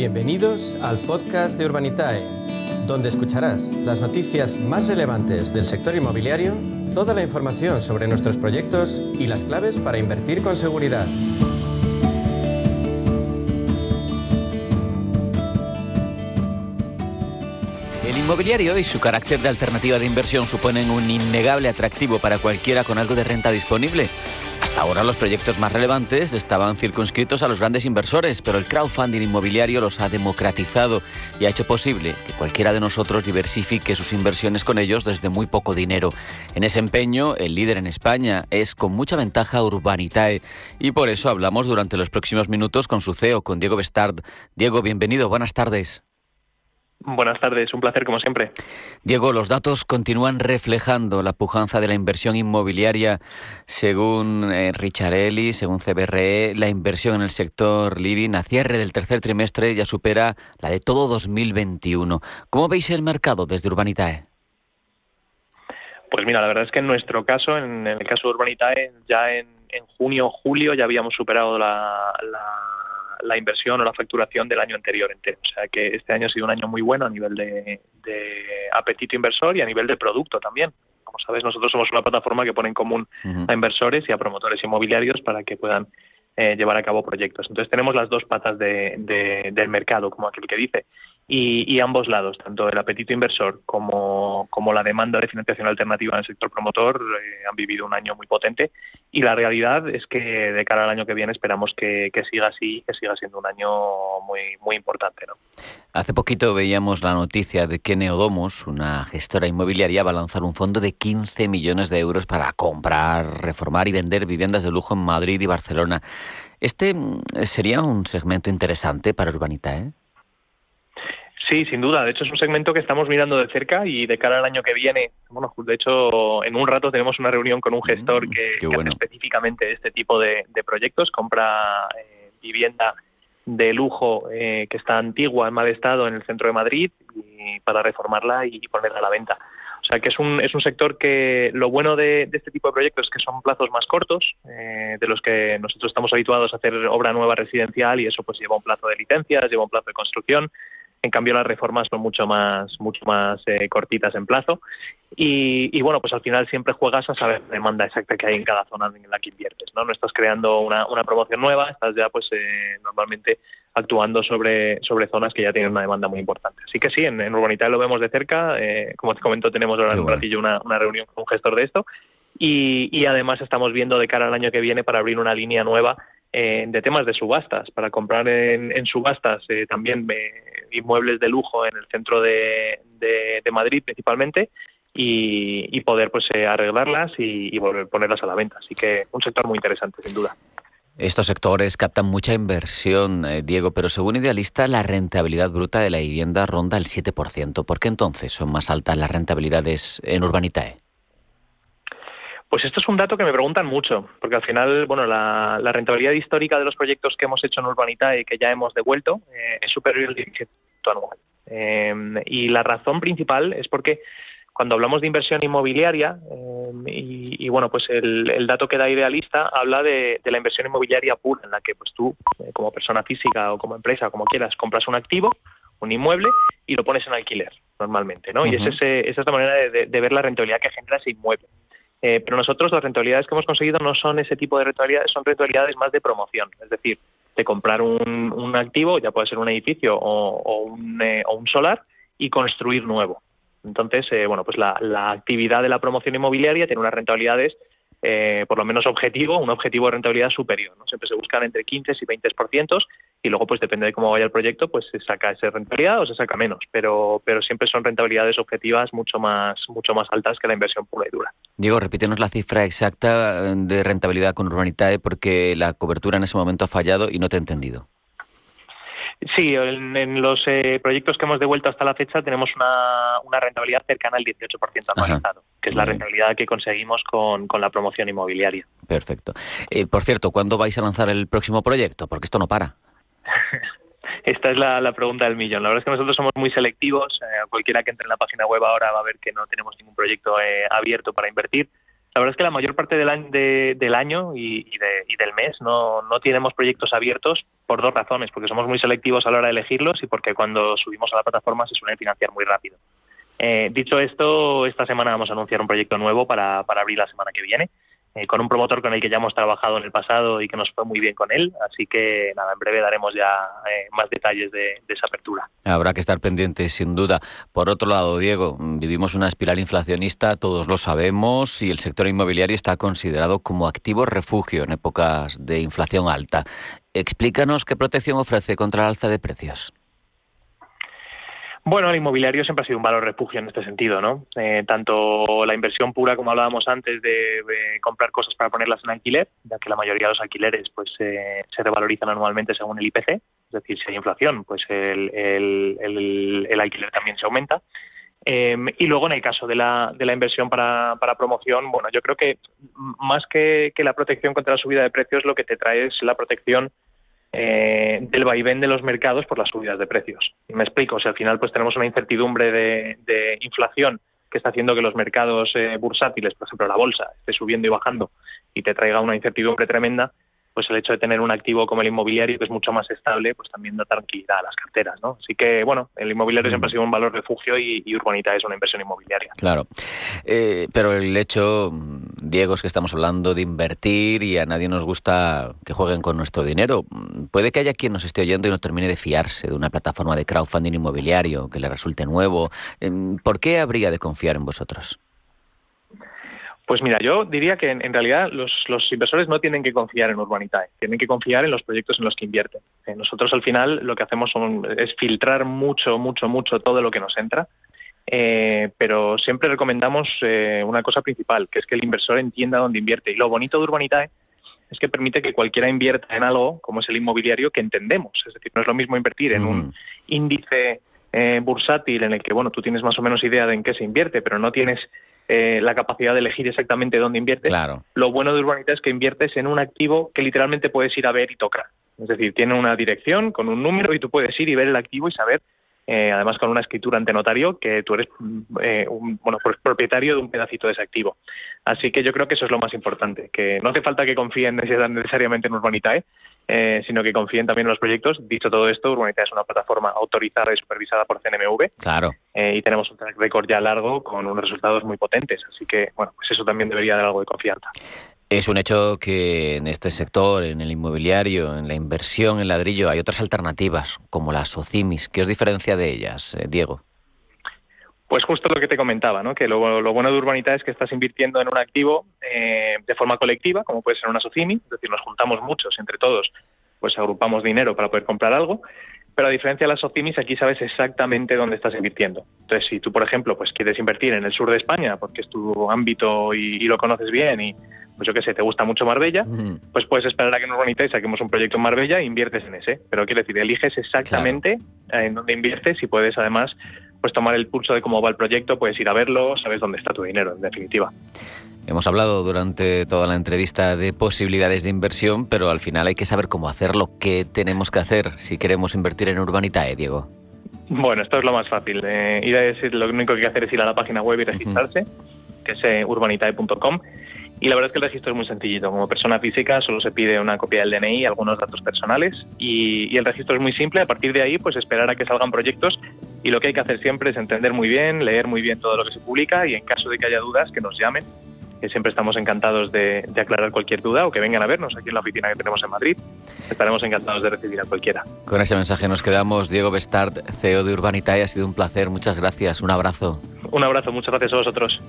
Bienvenidos al podcast de Urbanitae, donde escucharás las noticias más relevantes del sector inmobiliario, toda la información sobre nuestros proyectos y las claves para invertir con seguridad. El inmobiliario y su carácter de alternativa de inversión suponen un innegable atractivo para cualquiera con algo de renta disponible. Hasta ahora los proyectos más relevantes estaban circunscritos a los grandes inversores, pero el crowdfunding inmobiliario los ha democratizado y ha hecho posible que cualquiera de nosotros diversifique sus inversiones con ellos desde muy poco dinero. En ese empeño, el líder en España es con mucha ventaja Urbanitae y por eso hablamos durante los próximos minutos con su CEO, con Diego Bestard. Diego, bienvenido, buenas tardes. Buenas tardes, un placer como siempre. Diego, los datos continúan reflejando la pujanza de la inversión inmobiliaria. Según eh, Richard Ellis, según CBRE, la inversión en el sector living a cierre del tercer trimestre ya supera la de todo 2021. ¿Cómo veis el mercado desde Urbanitae? Pues mira, la verdad es que en nuestro caso, en, el caso de Urbanitae, ya en, junio o julio ya habíamos superado la la inversión o la facturación del año anterior entero. O sea que este año ha sido un año muy bueno a nivel de, apetito inversor y a nivel de producto también. Como sabes, nosotros somos una plataforma que pone en común a inversores y a promotores inmobiliarios para que puedan eh, llevar a cabo proyectos. Entonces tenemos las dos patas del mercado, como aquel que dice y, ambos lados, tanto el apetito inversor como, como, la demanda de financiación alternativa en el sector promotor, eh, han vivido un año muy potente y la realidad es que de cara al año que viene esperamos que, siga así, que siga siendo un año muy, muy importante. ¿no? Hace poquito veíamos la noticia de que Neodomos, una gestora inmobiliaria, va a lanzar un fondo de 15 millones de euros para comprar, reformar y vender viviendas de lujo en Madrid y Barcelona. Este mm, sería un segmento interesante para Urbanita, ¿eh? Sí, sin duda. De hecho, es un segmento que estamos mirando de cerca y de cara al año que viene, bueno, de hecho, en un rato tenemos una reunión con un gestor mm, que, hace específicamente este tipo de, proyectos, compra eh, vivienda de lujo eh, que está antigua, en mal estado, en el centro de Madrid, y para reformarla y ponerla a la venta. O sea que es un, es un sector que lo bueno de, este tipo de proyectos es que son plazos más cortos, eh, de los que nosotros estamos habituados a hacer obra nueva residencial y eso pues lleva un plazo de licencias, lleva un plazo de construcción en cambio, las reformas son mucho más, mucho más eh, cortitas en plazo. Y, bueno, pues al final siempre juegas a saber la demanda exacta que hay en cada zona en la que inviertes. No, no estás creando una, una promoción nueva, estás ya pues eh, normalmente actuando sobre, sobre zonas que ya tienen una demanda muy importante. Así que sí, en, en Urbanitae lo vemos de cerca. Eh, como te comento, tenemos ahora en un ratillo una, una reunión con un gestor de esto. Y, y además estamos viendo de cara al año que viene para abrir una línea nueva eh, de temas de subastas, para comprar en, en subastas eh, también inmuebles de lujo en el centro de, Madrid principalmente y, poder pues arreglarlas y, volver ponerlas a la venta. Así que un sector muy interesante, sin duda. Estos sectores captan mucha inversión, Diego, pero según Idealista la rentabilidad bruta de la vivienda ronda el 7%. ¿Por qué entonces son más altas las rentabilidades en Urbanitae? Pues esto es un dato que me preguntan mucho, porque al final, bueno, la, rentabilidad histórica de los proyectos que hemos hecho en Urbanita y que ya hemos devuelto eh, es superior al 10% anual. Eh, y la razón principal es porque cuando hablamos de inversión inmobiliaria, eh, y, bueno, pues el, dato que da Idealista habla de, la inversión inmobiliaria pura, en la que pues tú, como persona física o como empresa, como quieras, compras un activo, un inmueble, y lo pones en alquiler, normalmente, ¿no? Y es, ese, esa es la manera de, de ver la rentabilidad que genera ese inmueble. Eh, pero nosotros las rentabilidades que hemos conseguido no son ese tipo de rentabilidades, son rentabilidades más de promoción, es decir, de comprar un, un activo, ya puede ser un edificio o, un, eh, o un, solar, y construir nuevo. Entonces, eh, bueno, pues la, la, actividad de la promoción inmobiliaria tiene unas rentabilidades eh, por lo menos objetivo, un objetivo de rentabilidad superior. ¿no? Siempre se buscan entre 15 y 20% y luego, pues depende de cómo vaya el proyecto, pues se saca esa rentabilidad o se saca menos, pero, pero siempre son rentabilidades objetivas mucho más, mucho más altas que la inversión pura y dura. Diego, repítenos la cifra exacta de rentabilidad con Urbanitae porque la cobertura en ese momento ha fallado y no te he entendido. Sí, en, los eh, proyectos que hemos devuelto hasta la fecha tenemos una, rentabilidad cercana al 18% anualizado, que es la rentabilidad que conseguimos con, la promoción inmobiliaria. Perfecto. Eh, por cierto, ¿cuándo vais a lanzar el próximo proyecto? Porque esto no para. Esta es la, pregunta del millón. La verdad es que nosotros somos muy selectivos. Eh, cualquiera que entre en la página web ahora va a ver que no tenemos ningún proyecto abierto para invertir. La verdad es que la mayor parte del año, del año y, del mes no, no tenemos proyectos abiertos por dos razones, porque somos muy selectivos a la hora de elegirlos y porque cuando subimos a la plataforma se suelen financiar muy rápido. Eh, dicho esto, esta semana vamos a anunciar un proyecto nuevo para, para abrir la semana que viene. Eh, con un promotor con el que ya hemos trabajado en el pasado y que nos fue muy bien con él. Así que nada, en breve daremos ya eh, más detalles de, esa apertura. Habrá que estar pendientes, sin duda. Por otro lado, Diego, vivimos una espiral inflacionista, todos lo sabemos, y el sector inmobiliario está considerado como activo refugio en épocas de inflación alta. Explícanos qué protección ofrece contra el alza de precios. Bueno, el inmobiliario siempre ha sido un valor refugio en este sentido, ¿no? Eh, tanto la inversión pura, como hablábamos antes, de, comprar cosas para ponerlas en alquiler, ya que la mayoría de los alquileres pues eh, se revalorizan anualmente según el IPC, es decir, si hay inflación, pues el, el, alquiler también se aumenta. Em, y luego, en el caso de la, de la inversión para, para promoción, bueno, yo creo que más que, que la protección contra la subida de precios, lo que te trae es la protección eh, del vaivén de los mercados por las subidas de precios. Me explico, si al final pues tenemos una incertidumbre de, inflación que está haciendo que los mercados eh, bursátiles, por ejemplo la bolsa, esté subiendo y bajando y te traiga una incertidumbre tremenda, pues el hecho de tener un activo como el inmobiliario, que es mucho más estable, pues también da tranquilidad a las carteras, ¿no? Así que, bueno, el inmobiliario siempre ha sido un valor refugio y, Urbanita es una inversión inmobiliaria. Claro. Eh, pero el hecho, Diego, es que estamos hablando de invertir y a nadie nos gusta que jueguen con nuestro dinero. Puede que haya quien nos esté oyendo y no termine de fiarse de una plataforma de crowdfunding inmobiliario que le resulte nuevo. Em, ¿Por qué habría de confiar en vosotros? Pues mira, yo diría que en, realidad los, inversores no tienen que confiar en Urbanitae, tienen que confiar en los proyectos en los que invierten. Eh, nosotros al final lo que hacemos es filtrar mucho, mucho, mucho todo lo que nos entra, eh, pero siempre recomendamos eh, una cosa principal, que es que el inversor entienda dónde invierte. Y lo bonito de Urbanitae es que permite que cualquiera invierta en algo como es el inmobiliario que entendemos. Es decir, no es lo mismo invertir en un índice bursátil en el que bueno tú tienes más o menos idea de en qué se invierte, pero no tienes eh, la capacidad de elegir exactamente dónde inviertes. Lo bueno de Urbanita es que inviertes en un activo que literalmente puedes ir a ver y tocar. Es decir, tiene una dirección con un número y tú puedes ir y ver el activo y saber, eh, además con una escritura ante notario, que tú eres eh, un, bueno, pues propietario de un pedacito de ese activo. Así que yo creo que eso es lo más importante, que no hace falta que confíen necesariamente en Urbanitae, eh, sino que confíen también en los proyectos. Dicho todo esto, Urbanita es una plataforma autorizada y supervisada por CNMV. Claro. Eh, y tenemos un track record ya largo con unos resultados muy potentes. Así que, bueno, pues eso también debería dar algo de confianza. Es un hecho que en este sector, en el inmobiliario, en la inversión en ladrillo, hay otras alternativas, como las OCIMIS. ¿Qué os diferencia de ellas, eh, Diego? Pues justo lo que te comentaba, ¿no? que lo, bueno de Urbanita es que estás invirtiendo en un activo eh, de forma colectiva, como puede ser una SOCIMI, es decir, nos juntamos muchos entre todos, pues agrupamos dinero para poder comprar algo, pero a diferencia de las SOCIMIs, aquí sabes exactamente dónde estás invirtiendo. Entonces, si tú, por ejemplo, pues quieres invertir en el sur de España, porque es tu ámbito y, lo conoces bien y, pues yo qué sé, te gusta mucho Marbella, pues puedes esperar a que nos Urbanita y saquemos un proyecto en Marbella e inviertes en ese. Pero quiero decir, eliges exactamente en dónde inviertes y puedes además pues tomar el pulso de cómo va el proyecto, puedes ir a verlo, sabes dónde está tu dinero, en definitiva. Hemos hablado durante toda la entrevista de posibilidades de inversión, pero al final hay que saber cómo hacerlo. ¿Qué tenemos que hacer si queremos invertir en Urbanitae, Diego? Bueno, esto es lo más fácil. Eh, ir a decir, lo único que hay que hacer es ir a la página web y registrarse, que es eh, urbanitae.com. Y la verdad es que el registro es muy sencillito. Como persona física solo se pide una copia del DNI, algunos datos personales y, el registro es muy simple. A partir de ahí, pues esperar a que salgan proyectos y lo que hay que hacer siempre es entender muy bien, leer muy bien todo lo que se publica y en caso de que haya dudas, que nos llamen que siempre estamos encantados de, aclarar cualquier duda o que vengan a vernos aquí en la oficina que tenemos en Madrid. Estaremos encantados de recibir a cualquiera. Con ese mensaje nos quedamos. Diego Bestard, CEO de Urbanitae, ha sido un placer. Muchas gracias. Un abrazo. Un abrazo. Muchas gracias a vosotros.